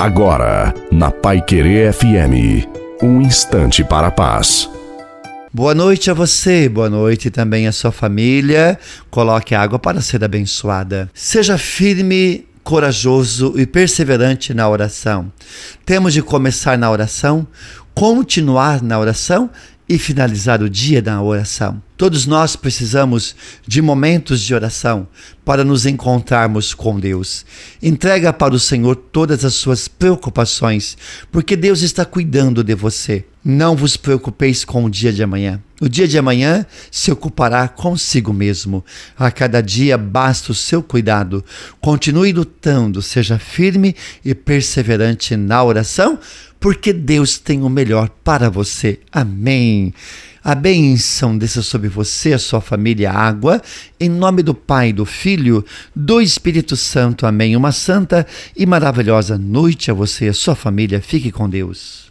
Agora, na Pai Querer FM, um instante para a paz. Boa noite a você, boa noite também à sua família. Coloque água para ser abençoada. Seja firme, corajoso e perseverante na oração. Temos de começar na oração, continuar na oração e finalizar o dia na oração. Todos nós precisamos de momentos de oração para nos encontrarmos com Deus. Entrega para o Senhor todas as suas preocupações, porque Deus está cuidando de você. Não vos preocupeis com o dia de amanhã. O dia de amanhã se ocupará consigo mesmo. A cada dia basta o seu cuidado. Continue lutando, seja firme e perseverante na oração, porque Deus tem o melhor para você. Amém. A bênção desça sobre você, a sua família, a água, em nome do Pai, do Filho, do Espírito Santo. Amém. Uma santa e maravilhosa noite a você e a sua família. Fique com Deus.